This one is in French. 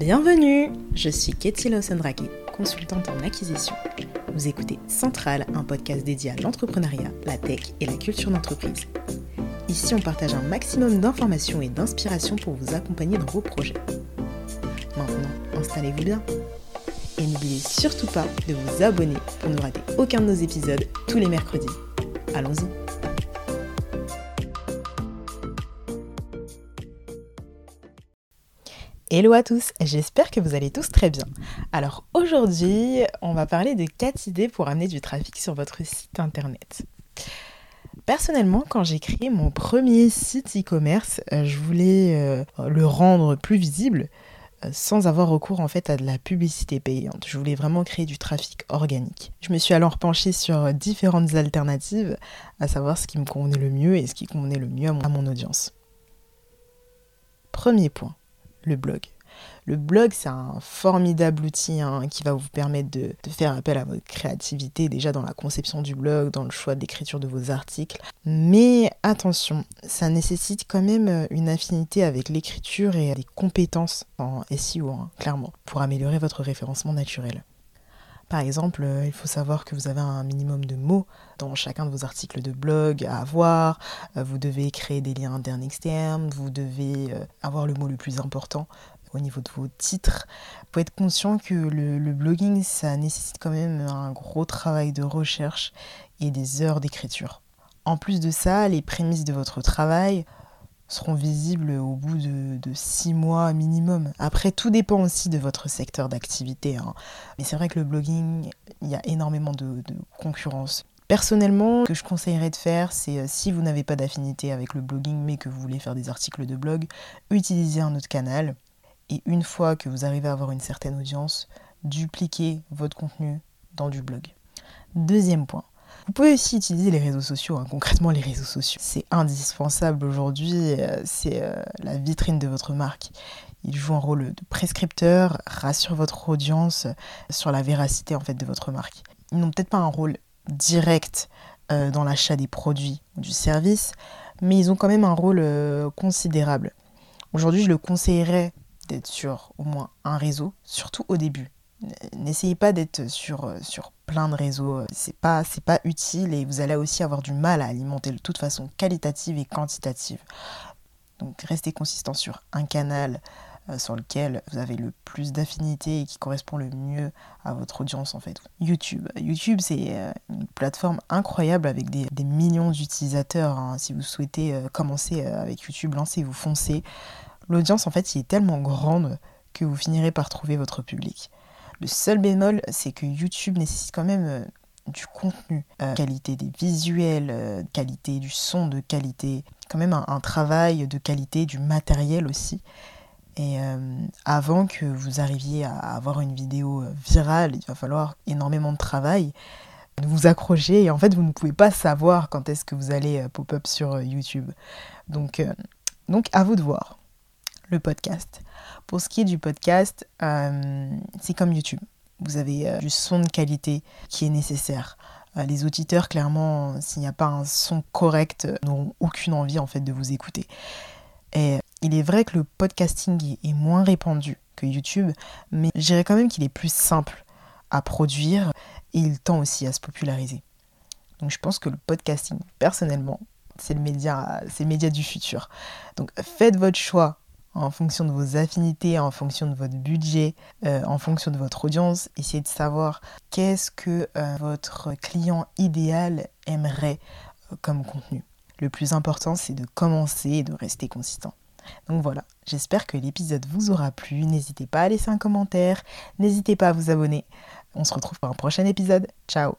Bienvenue Je suis Katie Lawson-Drake, consultante en acquisition. Vous écoutez Central, un podcast dédié à l'entrepreneuriat, la tech et la culture d'entreprise. Ici, on partage un maximum d'informations et d'inspiration pour vous accompagner dans vos projets. Maintenant, installez-vous bien. Et n'oubliez surtout pas de vous abonner pour ne rater aucun de nos épisodes tous les mercredis. Allons-y Hello à tous, j'espère que vous allez tous très bien. Alors aujourd'hui, on va parler de 4 idées pour amener du trafic sur votre site internet. Personnellement, quand j'ai créé mon premier site e-commerce, euh, je voulais euh, le rendre plus visible euh, sans avoir recours en fait à de la publicité payante. Je voulais vraiment créer du trafic organique. Je me suis alors penchée sur différentes alternatives, à savoir ce qui me convenait le mieux et ce qui convenait le mieux à mon audience. Premier point, le blog. Le blog, c'est un formidable outil hein, qui va vous permettre de, faire appel à votre créativité, déjà dans la conception du blog, dans le choix d'écriture de vos articles. Mais attention, ça nécessite quand même euh, une affinité avec l'écriture et des compétences en SEO, hein, clairement, pour améliorer votre référencement naturel. Par exemple, euh, il faut savoir que vous avez un minimum de mots dans chacun de vos articles de blog à avoir. Euh, vous devez créer des liens internes externes. Vous devez avoir le mot le plus important au niveau de vos titres. Il faut être conscient que le, blogging, ça nécessite quand même un gros travail de recherche et des heures d'écriture. En plus de ça, les prémices de votre travail seront visibles au bout de, six mois minimum. Après, tout dépend aussi de votre secteur d'activité. Hein. Mais c'est vrai que le blogging, il y a énormément de, de concurrence. Personnellement, ce que je conseillerais de faire, c'est euh, si vous n'avez pas d'affinité avec le blogging mais que vous voulez faire des articles de blog, utilisez un autre canal. Et une fois que vous arrivez à avoir une certaine audience, dupliquez votre contenu dans du blog. Deuxième point. Vous pouvez aussi utiliser les réseaux sociaux, hein. concrètement les réseaux sociaux. C'est indispensable aujourd'hui, euh, c'est euh, la vitrine de votre marque. Il joue un rôle de prescripteur, rassure votre audience sur la véracité en fait de votre marque. Ils n'ont peut-être pas un rôle direct euh, dans l'achat des produits ou du service, mais ils ont quand même un rôle considérable. Aujourd'hui, je le conseillerais d'être sur au moins un réseau, surtout au début. N'essayez pas d'être sur, euh, plein de réseaux, c'est pas, c'est pas utile et vous allez aussi avoir du mal à alimenter de toute façon qualitative et quantitative. Donc restez consistant sur un canal euh, sur lequel vous avez le plus d'affinité et qui correspond le mieux à votre audience en fait. YouTube. YouTube c'est euh, une plateforme incroyable avec des, millions d'utilisateurs. Hein. Si vous souhaitez commencer avec YouTube, lancez-vous, foncez l'audience en fait il est tellement grande que vous finirez par trouver votre public. Le seul bémol, c'est que YouTube nécessite quand même euh, du contenu, euh, qualité des visuels, euh, qualité du son de qualité, quand même un, travail de qualité, du matériel aussi. Et avant que vous arriviez à avoir une vidéo virale, il va falloir énormément de travail, vous accrocher et en fait vous ne pouvez pas savoir quand est-ce que vous allez pop-up sur YouTube. Donc, donc à vous de voir le podcast. Pour ce qui est du podcast, euh, c'est comme YouTube. Vous avez euh, du son de qualité qui est nécessaire. Euh, les auditeurs, clairement, s'il n'y a pas un son correct, n'auront aucune envie en fait de vous écouter. Et il est vrai que le podcasting est moins répandu que YouTube, mais je dirais quand même qu'il est plus simple à produire et il tend aussi à se populariser. Donc je pense que le podcasting, personnellement, c'est le média, c'est le média du futur. Donc faites votre choix en fonction de vos affinités, en fonction de votre budget, euh, en fonction de votre audience. Essayez de savoir qu'est-ce que euh, votre client idéal aimerait euh, comme contenu. Le plus important, c'est de commencer et de rester consistant. Donc voilà, j'espère que l'épisode vous aura plu. N'hésitez pas à laisser un commentaire, n'hésitez pas à vous abonner. On se retrouve pour un prochain épisode. Ciao